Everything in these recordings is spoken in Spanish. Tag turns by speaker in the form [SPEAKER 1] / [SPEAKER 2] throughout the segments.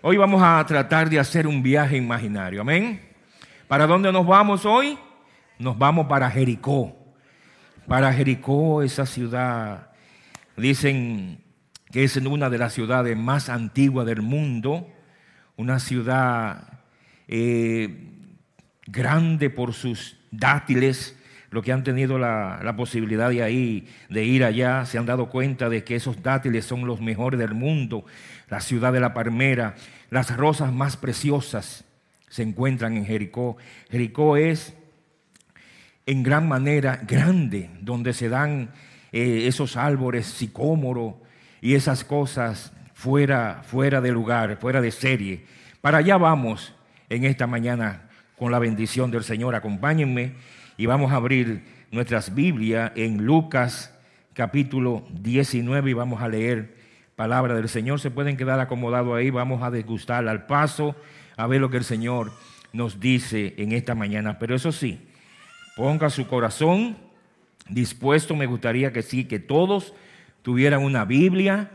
[SPEAKER 1] Hoy vamos a tratar de hacer un viaje imaginario. Amén. ¿Para dónde nos vamos hoy? Nos vamos para Jericó. Para Jericó, esa ciudad, dicen que es una de las ciudades más antiguas del mundo, una ciudad eh, grande por sus dátiles, los que han tenido la, la, posibilidad de, ahí, de ir allá se han dado cuenta de que esos dátiles son los mejores del mundo. La ciudad de la palmera, las rosas más preciosas se encuentran en Jericó. Jericó es en gran manera grande, donde se dan eh, esos árboles sicómoro y esas cosas fuera, fuera de lugar, fuera de serie. Para allá vamos en esta mañana con la bendición del Señor. Acompáñenme y vamos a abrir nuestras Biblias en Lucas capítulo 19 y vamos a leer palabra del Señor. Se pueden quedar acomodados ahí, vamos a degustar al paso, a ver lo que el Señor nos dice en esta mañana. Pero eso sí, ponga su corazón dispuesto, me gustaría que sí, que todos tuvieran una Biblia,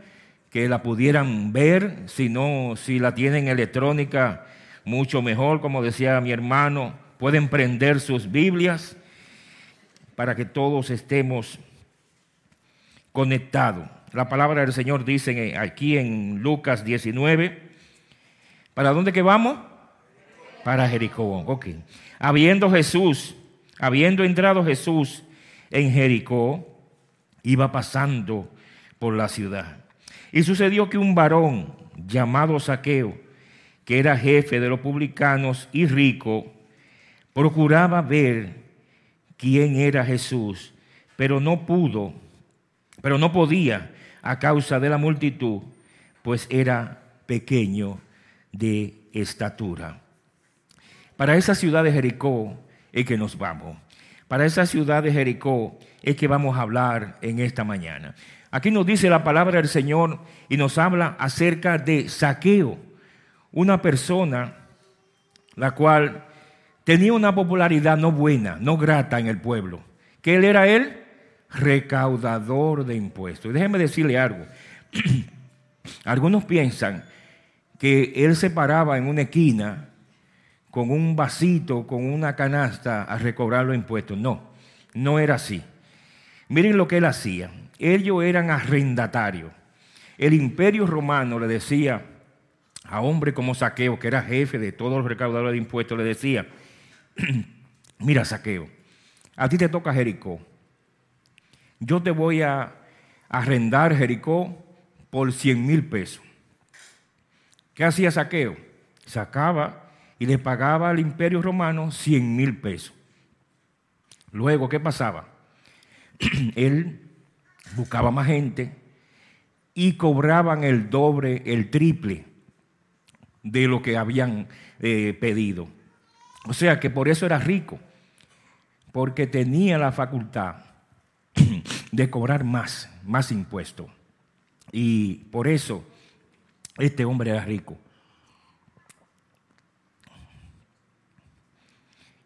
[SPEAKER 1] que la pudieran ver, si no, si la tienen electrónica, mucho mejor, como decía mi hermano, pueden prender sus Biblias para que todos estemos conectados. La palabra del Señor dice aquí en Lucas 19, ¿para dónde que vamos? Para Jericó. Ok. Habiendo Jesús, habiendo entrado Jesús en Jericó, iba pasando por la ciudad. Y sucedió que un varón llamado Saqueo, que era jefe de los publicanos y rico, procuraba ver quién era Jesús, pero no pudo, pero no podía a causa de la multitud, pues era pequeño de estatura. Para esa ciudad de Jericó es que nos vamos. Para esa ciudad de Jericó es que vamos a hablar en esta mañana. Aquí nos dice la palabra del Señor y nos habla acerca de saqueo, una persona la cual tenía una popularidad no buena, no grata en el pueblo. ¿Qué él era él? Recaudador de impuestos. Y déjeme decirle algo. Algunos piensan que él se paraba en una esquina con un vasito, con una canasta a recobrar los impuestos. No, no era así. Miren lo que él hacía. Ellos eran arrendatarios. El imperio romano le decía a hombre como Saqueo, que era jefe de todos los recaudadores de impuestos, le decía, mira Saqueo, a ti te toca Jericó yo te voy a arrendar Jericó por 100 mil pesos. ¿Qué hacía Saqueo? Sacaba y le pagaba al imperio romano 100 mil pesos. Luego, ¿qué pasaba? Él buscaba más gente y cobraban el doble, el triple de lo que habían eh, pedido. O sea que por eso era rico, porque tenía la facultad de cobrar más, más impuestos. Y por eso este hombre era rico.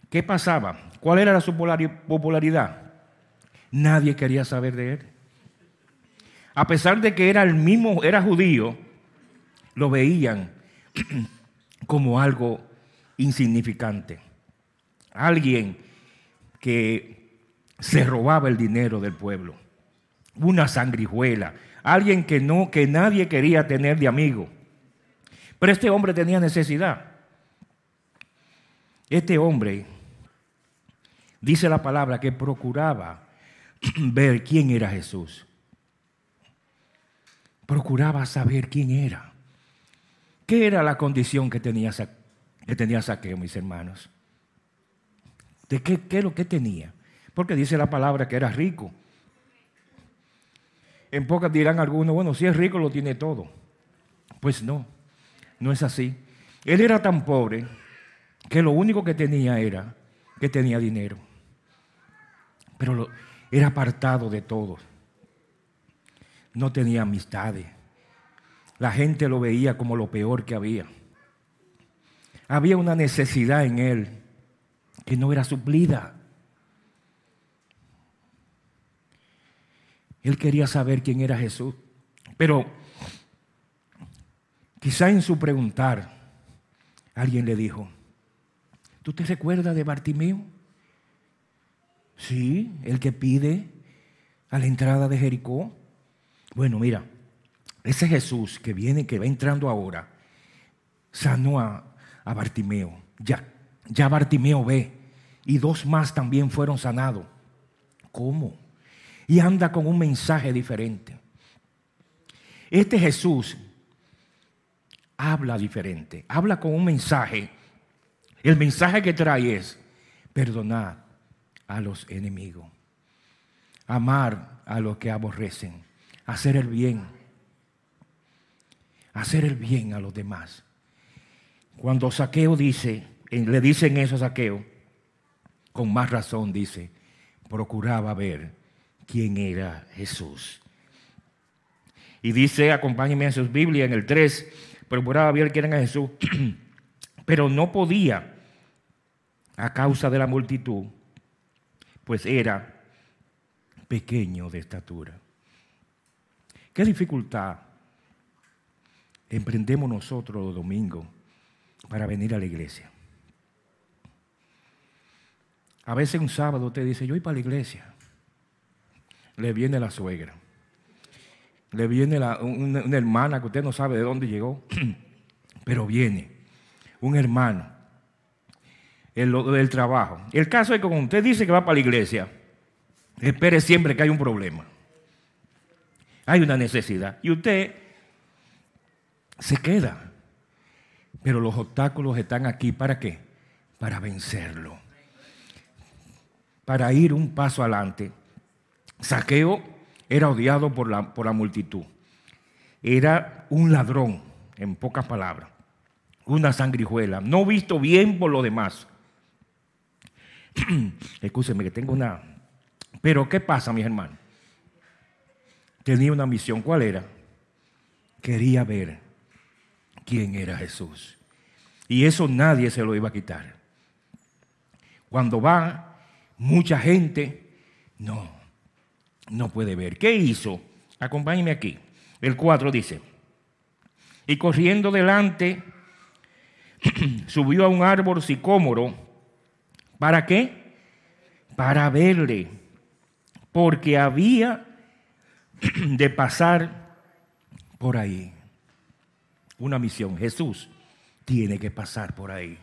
[SPEAKER 1] ¿Qué pasaba? ¿Cuál era su popularidad? Nadie quería saber de él. A pesar de que era el mismo, era judío, lo veían como algo insignificante. Alguien que se robaba el dinero del pueblo. Una sangrijuela, alguien que no que nadie quería tener de amigo. Pero este hombre tenía necesidad. Este hombre dice la palabra que procuraba ver quién era Jesús. Procuraba saber quién era. ¿Qué era la condición que tenía, que tenía Saqueo, mis hermanos? ¿De qué, qué es lo que tenía? Porque dice la palabra que era rico. En pocas dirán algunos, bueno, si es rico lo tiene todo. Pues no, no es así. Él era tan pobre que lo único que tenía era que tenía dinero. Pero era apartado de todos. No tenía amistades. La gente lo veía como lo peor que había. Había una necesidad en él que no era suplida. Él quería saber quién era Jesús. Pero Quizá en su preguntar, alguien le dijo, ¿tú te recuerdas de Bartimeo? Sí, el que pide a la entrada de Jericó. Bueno, mira, ese Jesús que viene, que va entrando ahora, sanó a, Bartimeo. Ya, ya Bartimeo ve. Y dos más también fueron sanados. ¿Cómo? Y anda con un mensaje diferente. Este Jesús habla diferente, habla con un mensaje. El mensaje que trae es perdonar a los enemigos, amar a los que aborrecen, hacer el bien, hacer el bien a los demás. Cuando Saqueo dice, le dicen eso a Saqueo, con más razón dice, procuraba ver quién era Jesús. Y dice, acompáñenme en sus Biblias en el 3, procuraba ver quién era Jesús, pero no podía a causa de la multitud, pues era pequeño de estatura. ¿Qué dificultad emprendemos nosotros los domingos para venir a la iglesia? A veces un sábado usted dice, yo voy para la iglesia. Le viene la suegra. Le viene una, hermana que usted no sabe de dónde llegó, pero viene. Un hermano. El, del trabajo. El caso es que cuando usted dice que va para la iglesia, espere siempre que hay un problema. Hay una necesidad. Y usted se queda. Pero los obstáculos están aquí. ¿Para qué? Para vencerlo para ir un paso adelante. Saqueo era odiado por la, por la multitud. Era un ladrón, en pocas palabras. Una sangrijuela. No visto bien por lo demás. Escúcheme que tengo una... Pero ¿qué pasa, mis hermanos? Tenía una misión. ¿Cuál era? Quería ver quién era Jesús. Y eso nadie se lo iba a quitar. Cuando va mucha gente no, no puede ver. ¿Qué hizo? Acompáñeme aquí. El 4 dice, y corriendo delante, subió a un árbol sicómoro. ¿Para qué? Para verle, porque había de pasar por ahí. Una misión. Jesús tiene que pasar por ahí.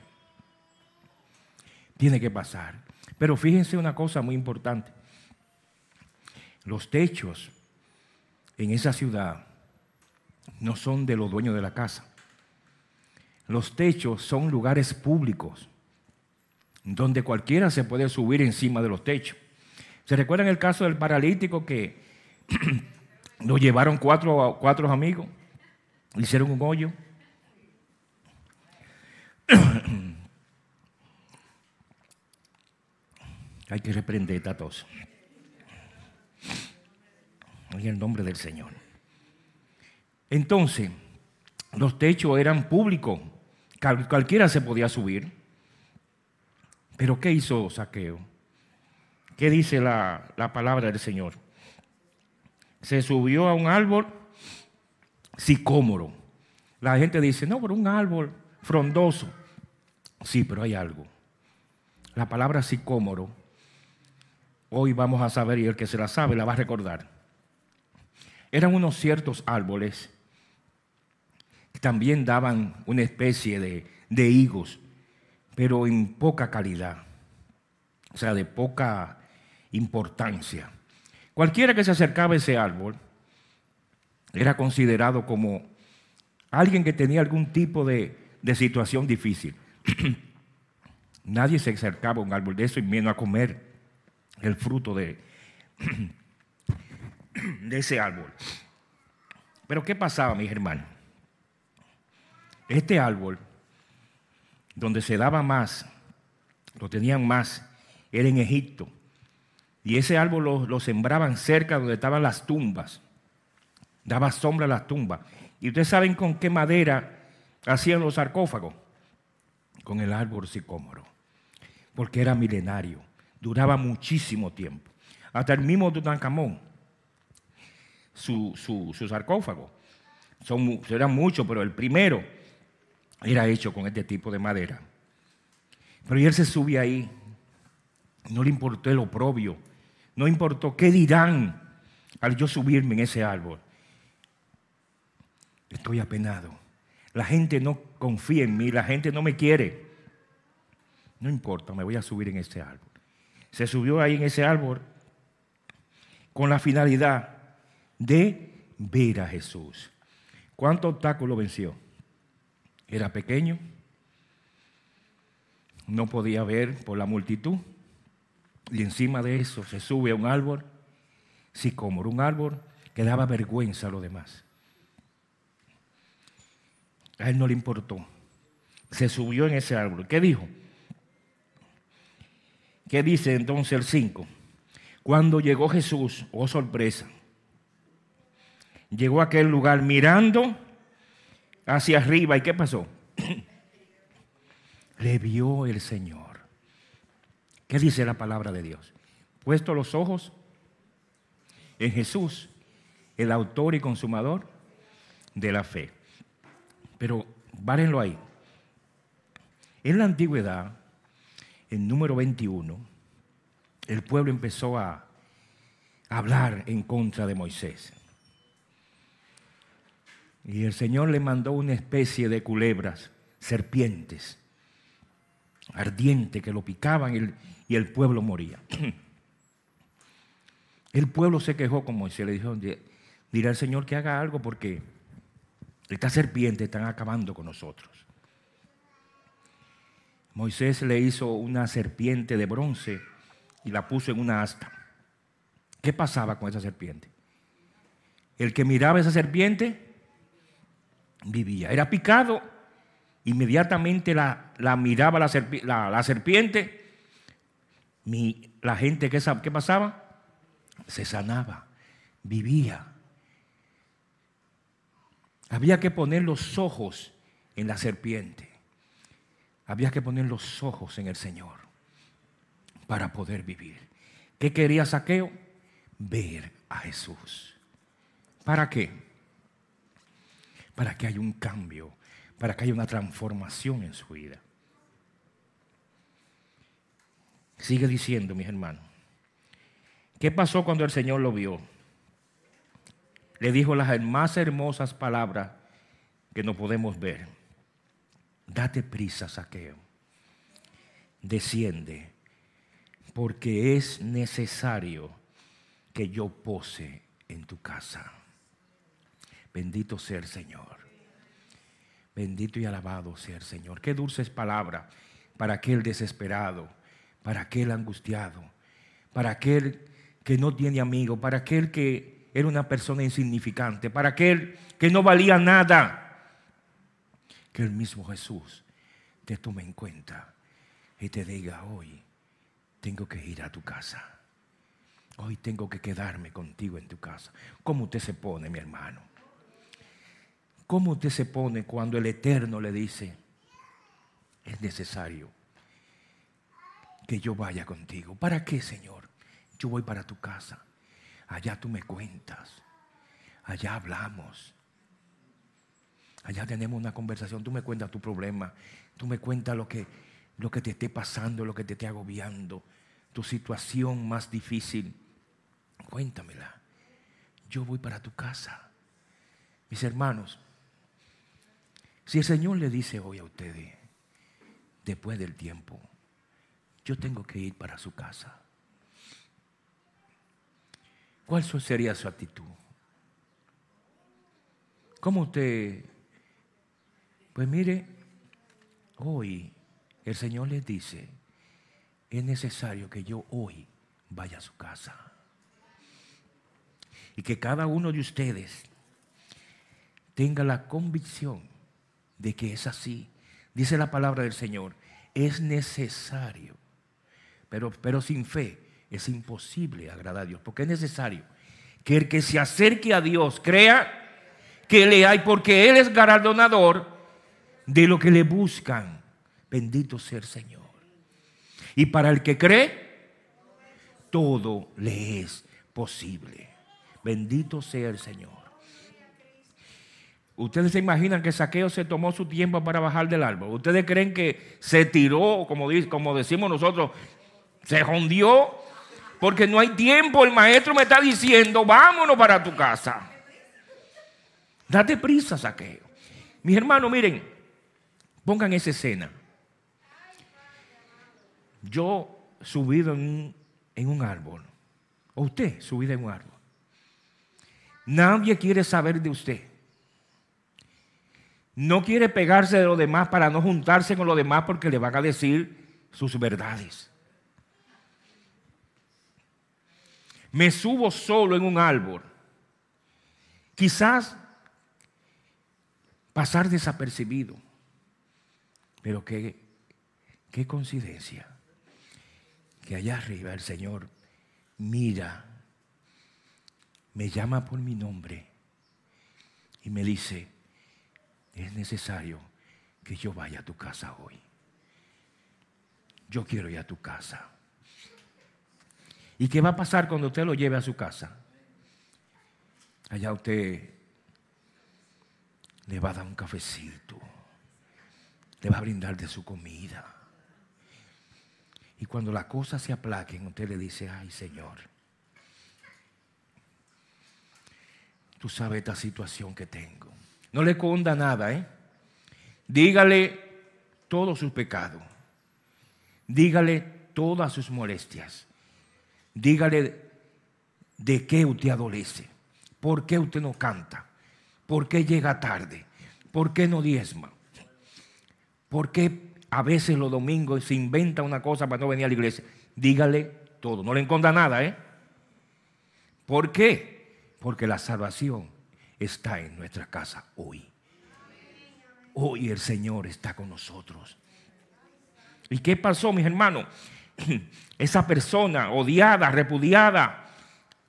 [SPEAKER 1] Tiene que pasar. Pero fíjense una cosa muy importante. Los techos en esa ciudad no son de los dueños de la casa. Los techos son lugares públicos donde cualquiera se puede subir encima de los techos. ¿Se recuerdan el caso del paralítico que lo llevaron cuatro, cuatro amigos? hicieron un hoyo. Hay que reprender esta. En el nombre del Señor. Entonces, los techos eran públicos. Cualquiera se podía subir. Pero ¿qué hizo Saqueo? ¿Qué dice la, la palabra del Señor? Se subió a un árbol sicómoro. La gente dice, no, pero un árbol frondoso. Sí, pero hay algo. La palabra sicómoro hoy vamos a saber y el que se la sabe la va a recordar. Eran unos ciertos árboles que también daban una especie de, de higos, pero en poca calidad, o sea, de poca importancia. Cualquiera que se acercaba a ese árbol era considerado como alguien que tenía algún tipo de, de situación difícil. Nadie se acercaba a un árbol de eso y menos a comer el fruto de, de ese árbol. Pero ¿qué pasaba, mis hermanos? Este árbol, donde se daba más, lo tenían más, era en Egipto. Y ese árbol lo, lo sembraban cerca donde estaban las tumbas. Daba sombra a las tumbas. Y ustedes saben con qué madera hacían los sarcófagos. Con el árbol sicómoro. Porque era milenario duraba muchísimo tiempo. Hasta el mismo Tutankamón, su, su, sarcófago, son, eran muchos, pero el primero era hecho con este tipo de madera. Pero él se sube ahí, no le importó el oprobio, no importó qué dirán al yo subirme en ese árbol. Estoy apenado. La gente no confía en mí, la gente no me quiere. No importa, me voy a subir en ese árbol. Se subió ahí en ese árbol con la finalidad de ver a Jesús. ¿Cuántos obstáculos venció? Era pequeño, no podía ver por la multitud, y encima de eso se sube a un árbol, sicómoro, un árbol que daba vergüenza a los demás. A él no le importó. Se subió en ese árbol. ¿Qué dijo? ¿Qué dice entonces el 5? Cuando llegó Jesús, oh sorpresa, llegó a aquel lugar mirando hacia arriba. ¿Y qué pasó? Le vio el Señor. ¿Qué dice la palabra de Dios? Puesto los ojos en Jesús, el autor y consumador de la fe. Pero várenlo ahí. En la antigüedad, en número 21, el pueblo empezó a hablar en contra de Moisés. Y el Señor le mandó una especie de culebras, serpientes, ardientes, que lo picaban y el, pueblo moría. El pueblo se quejó con Moisés, le dijo, dirá el Señor que haga algo porque estas serpientes están acabando con nosotros. Moisés le hizo una serpiente de bronce y la puso en una asta. ¿Qué pasaba con esa serpiente? El que miraba esa serpiente vivía. Era picado, inmediatamente la, miraba la, serpiente. la gente, ¿qué, ¿qué pasaba? Se sanaba, vivía. Había que poner los ojos en la serpiente. Había que poner los ojos en el Señor para poder vivir. ¿Qué quería Saqueo? Ver a Jesús. ¿Para qué? Para que haya un cambio, para que haya una transformación en su vida. Sigue diciendo, mis hermanos. ¿Qué pasó cuando el Señor lo vio? Le dijo las más hermosas palabras que no podemos ver. Date prisa, saqueo. Desciende porque es necesario que yo pose en tu casa. Bendito sea el Señor. Bendito y alabado sea el Señor. Qué dulces palabras para aquel desesperado, para aquel angustiado, para aquel que no tiene amigo, para aquel que era una persona insignificante, para aquel que no valía nada. Que el mismo Jesús te tome en cuenta y te diga hoy, tengo que ir a tu casa. Hoy tengo que quedarme contigo en tu casa. ¿Cómo usted se pone, mi hermano? ¿Cómo usted se pone cuando el Eterno le dice, es necesario que yo vaya contigo? ¿Para qué, Señor? Yo voy para tu casa. Allá tú me cuentas. Allá hablamos. Allá tenemos una conversación. Tú me cuentas tu problema. Tú me cuentas lo que, lo que te esté pasando, lo que te esté agobiando tu situación más difícil, cuéntamela. Yo voy para tu casa. Mis hermanos, si el Señor le dice hoy a ustedes, después del tiempo, yo tengo que ir para su casa, ¿cuál sería su actitud? ¿Cómo usted? Pues mire, hoy el Señor les dice, es necesario que yo hoy vaya a su casa. Y que cada uno de ustedes tenga la convicción de que es así. Dice la palabra del Señor, es necesario. Pero, pero sin fe es imposible agradar a Dios, porque es necesario que el que se acerque a Dios crea que le hay, porque Él es galardonador de lo que le buscan. Bendito sea el Señor. Y para el que cree, todo le es posible. Bendito sea el Señor. Ustedes se imaginan que Saqueo se tomó su tiempo para bajar del árbol. Ustedes creen que se tiró, como, como decimos nosotros, se jondió, porque no hay tiempo. El maestro me está diciendo, vámonos para tu casa. Date prisa, Saqueo. Mis hermanos, miren, pongan esa escena. Yo subido en un, en un árbol, o usted subido en un árbol. Nadie quiere saber de usted. No quiere pegarse de los demás para no juntarse con los demás porque le van a decir sus verdades. Me subo solo en un árbol. Quizás pasar desapercibido. Pero qué, qué coincidencia que allá arriba el Señor mira, me llama por mi nombre y me dice, es necesario que yo vaya a tu casa hoy. Yo quiero ir a tu casa. ¿Y qué va a pasar cuando usted lo lleve a su casa? Allá usted le va a dar un cafecito, le va a brindar de su comida. Y cuando las cosas se aplaquen, usted le dice, ay Señor, tú sabes esta situación que tengo. No le conda nada, ¿eh? Dígale todos sus pecados. Dígale todas sus molestias. Dígale de qué usted adolece. ¿Por qué usted no canta? ¿Por qué llega tarde? ¿Por qué no diezma? ¿Por qué a veces los domingos se inventa una cosa para no venir a la iglesia. Dígale todo, no le enconda nada, ¿eh? ¿Por qué? Porque la salvación está en nuestra casa hoy. Hoy el Señor está con nosotros. ¿Y qué pasó, mis hermanos? Esa persona odiada, repudiada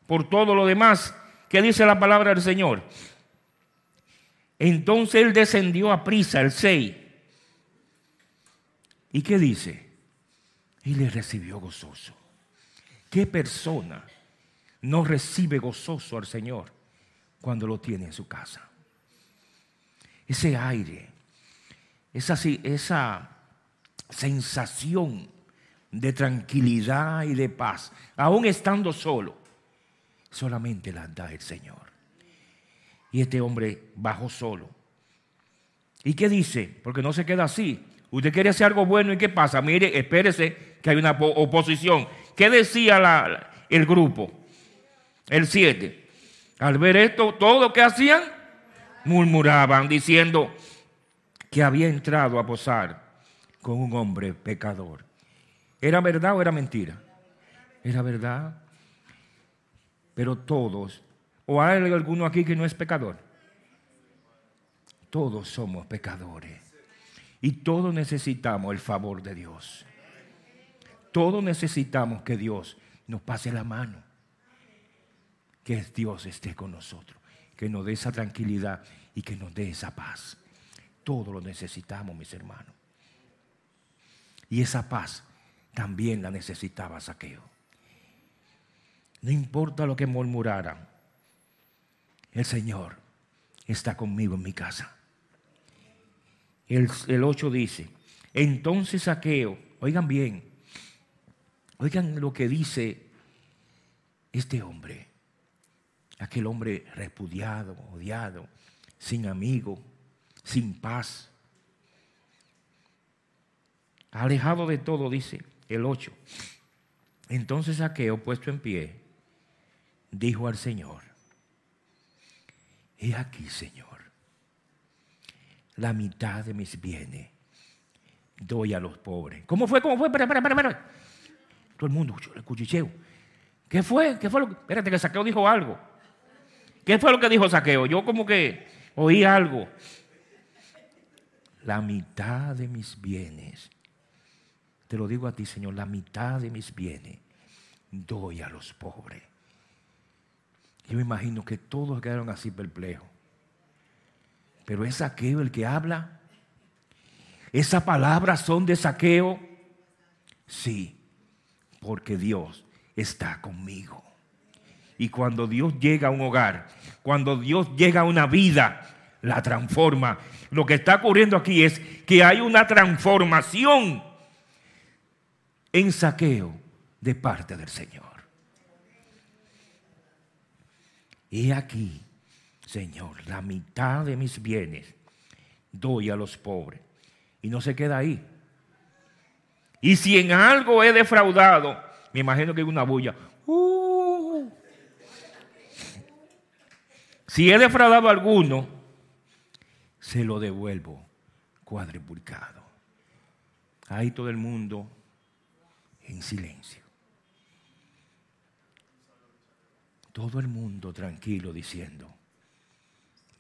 [SPEAKER 1] por todo lo demás, ¿qué dice la palabra del Señor? Entonces él descendió a prisa, el 6 ¿Y qué dice? Y le recibió gozoso. ¿Qué persona no recibe gozoso al Señor cuando lo tiene en su casa? Ese aire, esa, esa sensación de tranquilidad y de paz, aún estando solo, solamente la da el Señor. Y este hombre bajó solo. ¿Y qué dice? Porque no se queda así. Usted quiere hacer algo bueno y ¿qué pasa? Mire, espérese que hay una oposición. ¿Qué decía el grupo? El 7. Al ver esto, todo lo que hacían, murmuraban diciendo que había entrado a posar con un hombre pecador. ¿Era verdad o era mentira? Era verdad. Pero todos, o hay alguno aquí que no es pecador. Todos somos pecadores. Y todos necesitamos el favor de Dios. Todos necesitamos que Dios nos pase la mano. Que Dios esté con nosotros. Que nos dé esa tranquilidad y que nos dé esa paz. Todos lo necesitamos, mis hermanos. Y esa paz también la necesitaba Saqueo. No importa lo que murmuraran, el Señor está conmigo en mi casa. El, 8 dice, entonces saqueo, oigan bien, oigan lo que dice este hombre, aquel hombre repudiado, odiado, sin amigo, sin paz, alejado de todo, dice el 8. Entonces Saqueo, puesto en pie, dijo al Señor, he aquí, Señor la mitad de mis bienes doy a los pobres. ¿Cómo fue? ¿Cómo fue? Espera, espera, espera. Todo el mundo, el cuchicheo. ¿Qué fue? ¿Qué fue lo que.? Espérate, que Saqueo dijo algo. ¿Qué fue lo que dijo Saqueo? Yo, como que oí algo. La mitad de mis bienes, te lo digo a ti, Señor, la mitad de mis bienes doy a los pobres. Yo me imagino que todos quedaron así perplejos. Pero es saqueo el que habla. ¿Esas palabras son de saqueo? Sí, porque Dios está conmigo. Y cuando Dios llega a un hogar, cuando Dios llega a una vida, la transforma. Lo que está ocurriendo aquí es que hay una transformación en saqueo de parte del Señor. Y aquí, Señor, la mitad de mis bienes doy a los pobres. Y no se queda ahí. Y si en algo he defraudado, me imagino que hay una bulla. Uh. Si he defraudado a alguno, se lo devuelvo cuadriplicado. Ahí todo el mundo en silencio. Todo el mundo tranquilo diciendo,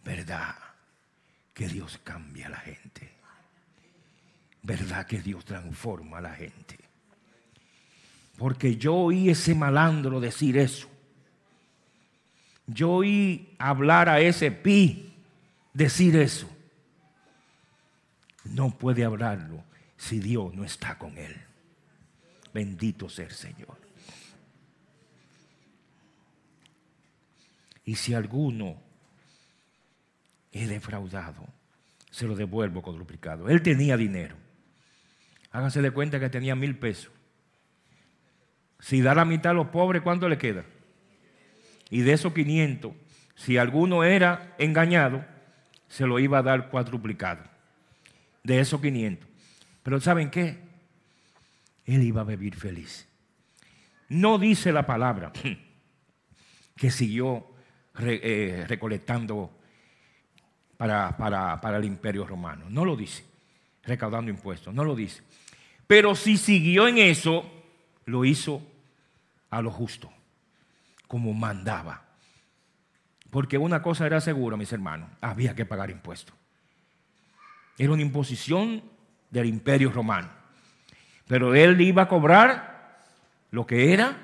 [SPEAKER 1] verdad que Dios cambia a la gente. Verdad que Dios transforma a la gente. Porque yo oí ese malandro decir eso. Yo oí hablar a ese pi decir eso no puede hablarlo si Dios no está con él. Bendito sea el Señor. Y si alguno es defraudado, se lo devuelvo con duplicado. Él tenía dinero. Háganse de cuenta que tenía mil pesos. Si da la mitad a los pobres, ¿cuánto le queda? Y de esos 500, si alguno era engañado, se lo iba a dar cuadruplicado de esos 500. Pero ¿saben qué? Él iba a vivir feliz. No dice la palabra que siguió eh, recolectando para, para el imperio romano. No lo dice. Recaudando impuestos. No lo dice. Pero si siguió en eso, lo hizo a lo justo, como mandaba. Porque una cosa era segura, mis hermanos, había que pagar impuestos. Era una imposición del imperio romano. Pero él iba a cobrar lo que era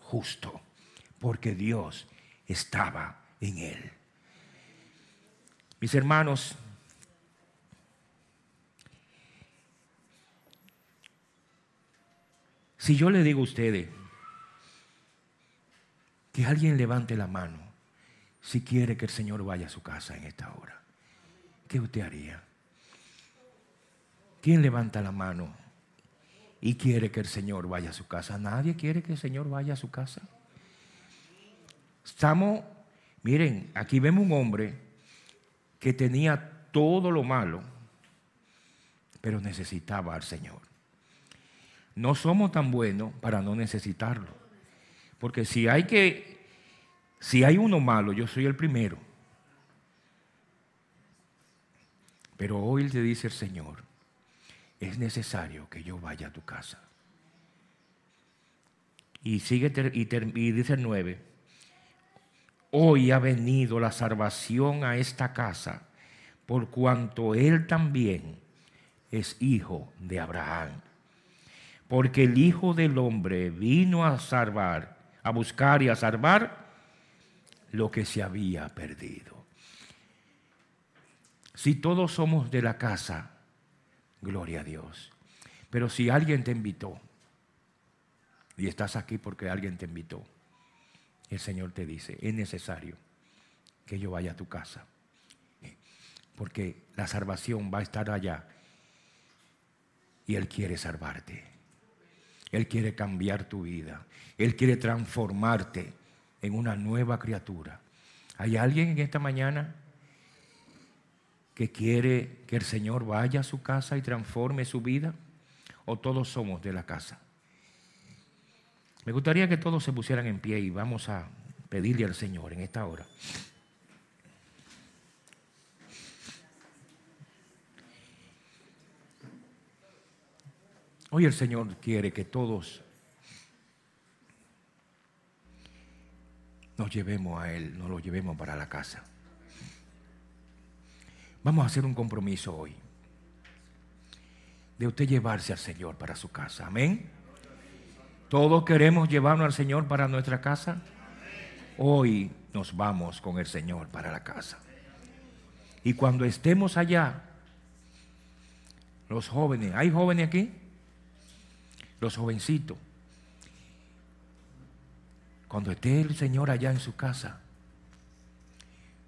[SPEAKER 1] justo, porque Dios estaba en él. Mis hermanos, si yo le digo a ustedes que alguien levante la mano si quiere que el Señor vaya a su casa en esta hora, ¿qué usted haría? ¿Quién levanta la mano y quiere que el Señor vaya a su casa? Nadie quiere que el Señor vaya a su casa. Estamos, miren, aquí vemos un hombre que tenía todo lo malo, pero necesitaba al Señor. No somos tan buenos para no necesitarlo. Porque si hay que, si hay uno malo, yo soy el primero. Pero hoy le dice el Señor, es necesario que yo vaya a tu casa. Y sigue y, dice el 9, hoy ha venido la salvación a esta casa, por cuanto él también es hijo de Abraham. Porque el Hijo del Hombre vino a salvar, a buscar y a salvar lo que se había perdido. Si todos somos de la casa, Gloria a Dios. Pero si alguien te invitó, y estás aquí porque alguien te invitó, el Señor te dice, es necesario que yo vaya a tu casa, porque la salvación va a estar allá y Él quiere salvarte. Él quiere cambiar tu vida. Él quiere transformarte en una nueva criatura. ¿Hay alguien en esta mañana que quiere que el Señor vaya a su casa y transforme su vida? ¿O todos somos de la casa? Me gustaría que todos se pusieran en pie y vamos a pedirle al Señor en esta hora. Hoy el Señor quiere que todos nos llevemos a Él, nos lo llevemos para la casa. Vamos a hacer un compromiso hoy de usted llevarse al Señor para su casa. Amén. Todos queremos llevarnos al Señor para nuestra casa. Hoy nos vamos con el Señor para la casa. Y cuando estemos allá, los jóvenes, ¿hay jóvenes aquí? Los jovencitos. Cuando esté el Señor allá en su casa,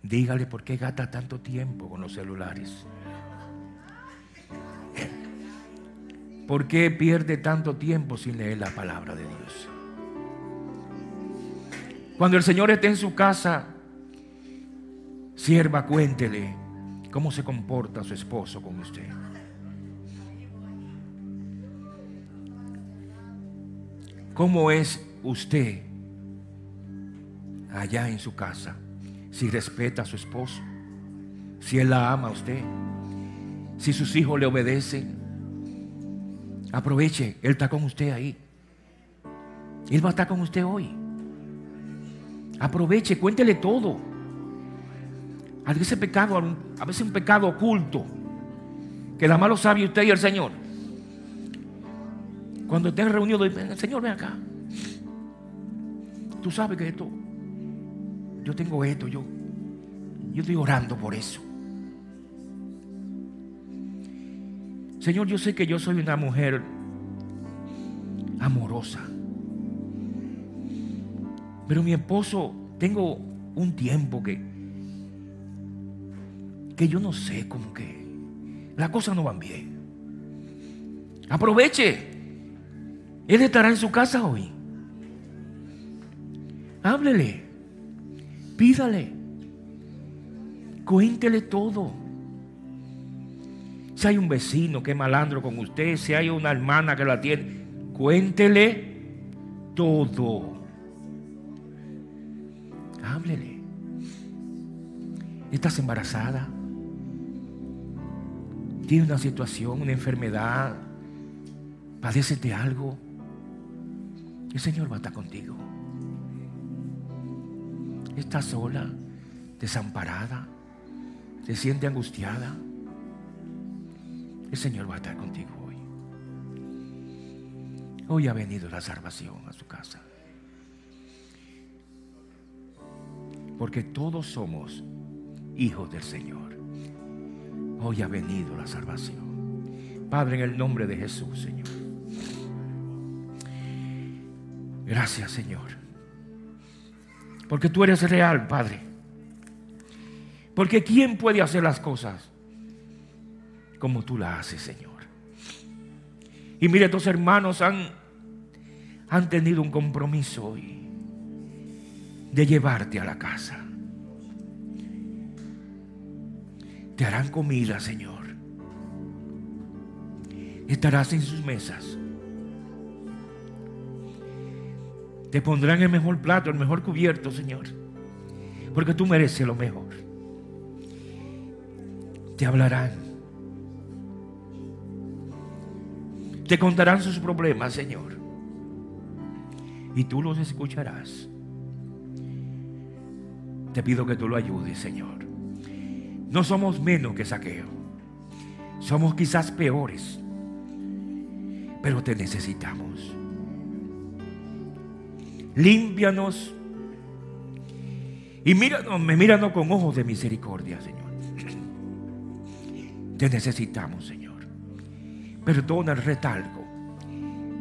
[SPEAKER 1] Dígale por qué gasta tanto tiempo con los celulares. ¿Por qué pierde tanto tiempo sin leer la palabra de Dios? Cuando el Señor esté en su casa, sierva, cuéntele cómo se comporta su esposo con usted. ¿Cómo es usted allá en su casa? Si respeta a su esposo, si él la ama a usted, si sus hijos le obedecen. Aproveche, él está con usted ahí. Él va a estar con usted hoy. Aproveche, cuéntele todo. A veces pecado, a veces un pecado oculto, que nada más sabe usted y el Señor. Cuando estén reunidos, Señor, ven acá. Tú sabes que esto, yo tengo esto, yo, yo estoy orando por eso. Señor, yo sé que yo soy una mujer amorosa. Pero mi esposo, tengo un tiempo que, que yo no sé, como que las cosas no van bien. Aproveche. Él estará en su casa hoy. Háblele. Pídale. Cuéntele todo. Si hay un vecino que es malandro con usted, si hay una hermana que la tiene, cuéntele todo háblele. ¿Estás embarazada? ¿Tienes una situación, una enfermedad? ¿Padeces de algo? El Señor va a estar contigo. ¿Estás sola? ¿Desamparada? ¿Te sientes angustiada? El Señor va a estar contigo hoy. Hoy ha venido la salvación a su casa. porque todos somos hijos del Señor. Hoy ha venido la salvación. Padre, en el nombre de Jesús, Señor. Gracias, Señor. Porque tú eres real, Padre. Porque ¿quién puede hacer las cosas como tú las haces, Señor? Y mire, estos hermanos han, han tenido un compromiso hoy de llevarte a la casa. Te harán comida, Señor. Estarás en sus mesas. Te pondrán el mejor plato, el mejor cubierto, Señor. Porque tú mereces lo mejor. Te hablarán. Te contarán sus problemas, Señor. Y tú los escucharás. Te pido que tú lo ayudes, Señor. No somos menos que saqueo. Somos quizás peores. Pero te necesitamos. Límpianos. Y míranos, míranos con ojos de misericordia, Señor. Te necesitamos, Señor. Perdona el retalgo.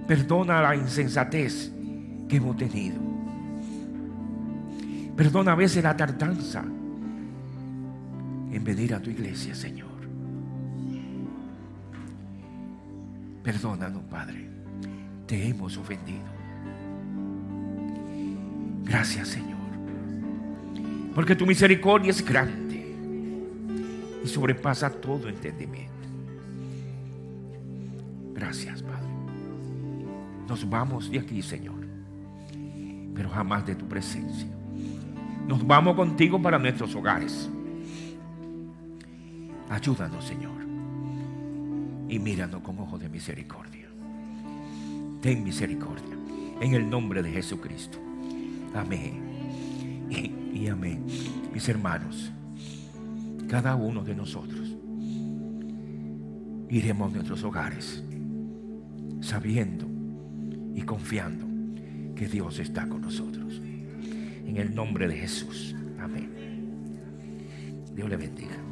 [SPEAKER 1] Perdona la insensatez que hemos tenido. Perdona a veces la tardanza en venir a tu iglesia, Señor. Perdónanos, Padre. Te hemos ofendido. Gracias, Señor. Porque tu misericordia es grande y sobrepasa todo entendimiento. Gracias, Padre. Nos vamos de aquí, Señor, pero jamás de tu presencia. Nos vamos contigo para nuestros hogares. Ayúdanos, Señor. Y míranos con ojos de misericordia. Ten misericordia. En el nombre de Jesucristo. Amén. Y, amén. Mis hermanos, cada uno de nosotros iremos a nuestros hogares sabiendo y confiando que Dios está con nosotros. En el nombre de Jesús. Amén. Dios le bendiga.